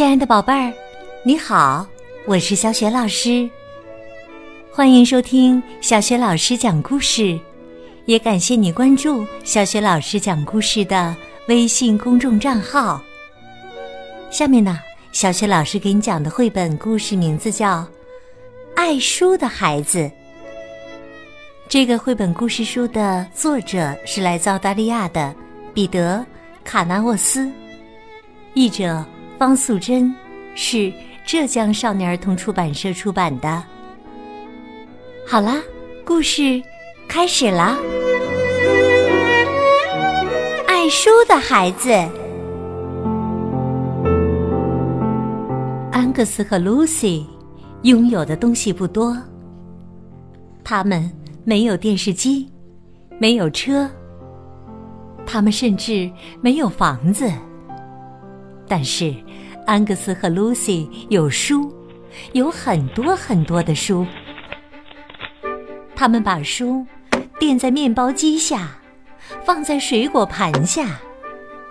亲爱的宝贝儿，你好，我是小雪老师，欢迎收听小雪老师讲故事，也感谢你关注小雪老师讲故事的微信公众账号。下面呢，小雪老师给你讲的绘本故事名字叫《爱书的孩子》。这个绘本故事书的作者是来自澳大利亚的彼得·卡纳沃斯，译者。方素珍是浙江少年儿童出版社出版的。好啦，故事开始啦！爱书的孩子，安格斯和露西拥有的东西不多。他们没有电视机，没有车，他们甚至没有房子。但是，安格斯和露西有书，有很多很多的书。他们把书垫在面包机下，放在水果盘下，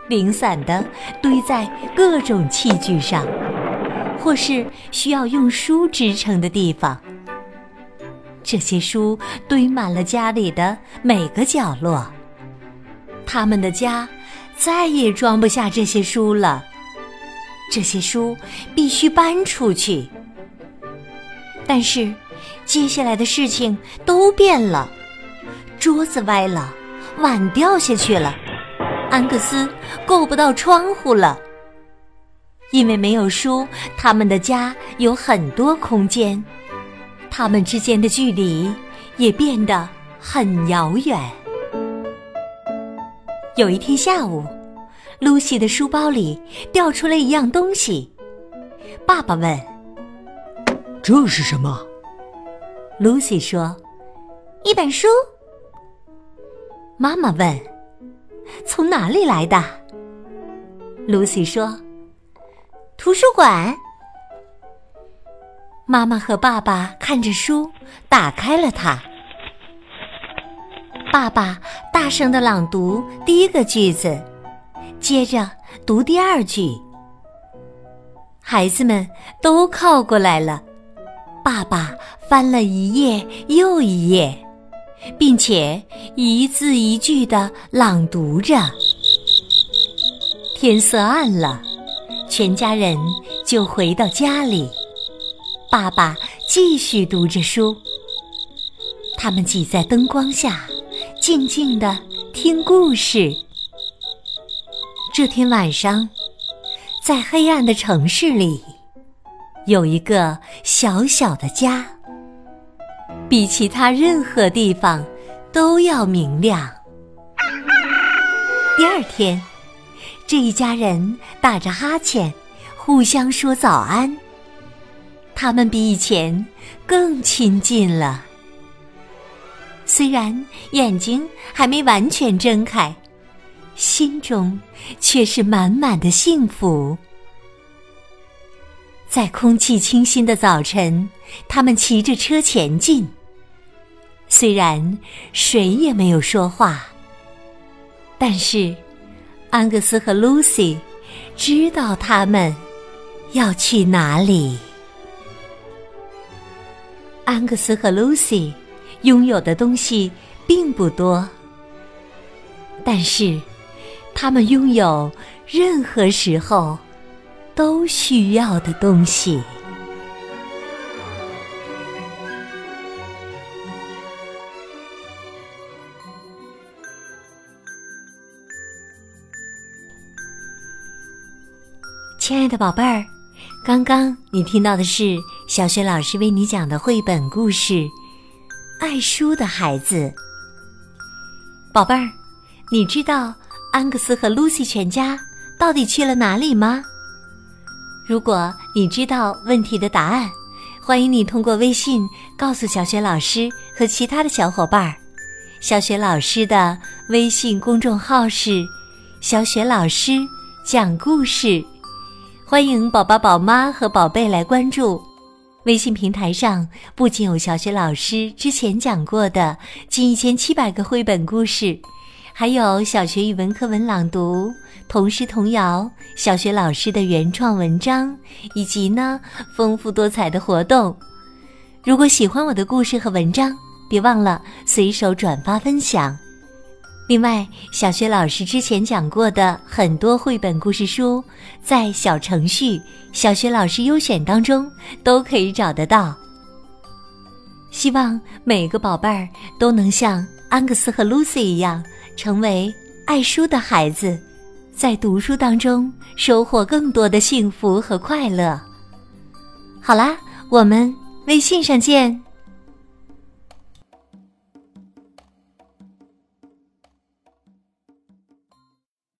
零散的堆在各种器具上，或是需要用书支撑的地方。这些书堆满了家里的每个角落。他们的家再也装不下这些书了。这些书必须搬出去，但是接下来的事情都变了：桌子歪了，碗掉下去了，安格斯够不到窗户了。因为没有书，他们的家有很多空间，他们之间的距离也变得很遥远。有一天下午。露西的书包里掉出来一样东西，爸爸问：“这是什么？”露西说：“一本书。”妈妈问：“从哪里来的？”露西说：“图书馆。”妈妈和爸爸看着书，打开了它。爸爸大声的朗读第一个句子。接着读第二句，孩子们都靠过来了。爸爸翻了一页又一页，并且一字一句的朗读着。天色暗了，全家人就回到家里。爸爸继续读着书，他们挤在灯光下，静静的听故事。这天晚上，在黑暗的城市里，有一个小小的家，比其他任何地方都要明亮。第二天，这一家人打着哈欠，互相说早安。他们比以前更亲近了，虽然眼睛还没完全睁开。心中却是满满的幸福。在空气清新的早晨，他们骑着车前进。虽然谁也没有说话，但是安格斯和露西知道他们要去哪里。安格斯和露西拥有的东西并不多，但是。他们拥有任何时候都需要的东西。亲爱的宝贝儿，刚刚你听到的是小雪老师为你讲的绘本故事《爱书的孩子》。宝贝儿，你知道？安格斯和露西全家到底去了哪里吗？如果你知道问题的答案，欢迎你通过微信告诉小雪老师和其他的小伙伴儿。小雪老师的微信公众号是“小雪老师讲故事”，欢迎宝宝、宝妈和宝贝来关注。微信平台上不仅有小雪老师之前讲过的近一千七百个绘本故事。还有小学语文课文朗读、童诗童谣、小学老师的原创文章，以及呢丰富多彩的活动。如果喜欢我的故事和文章，别忘了随手转发分享。另外，小学老师之前讲过的很多绘本故事书，在小程序“小学老师优选”当中都可以找得到。希望每个宝贝儿都能像安格斯和露西一样。成为爱书的孩子，在读书当中收获更多的幸福和快乐。好啦，我们微信上见。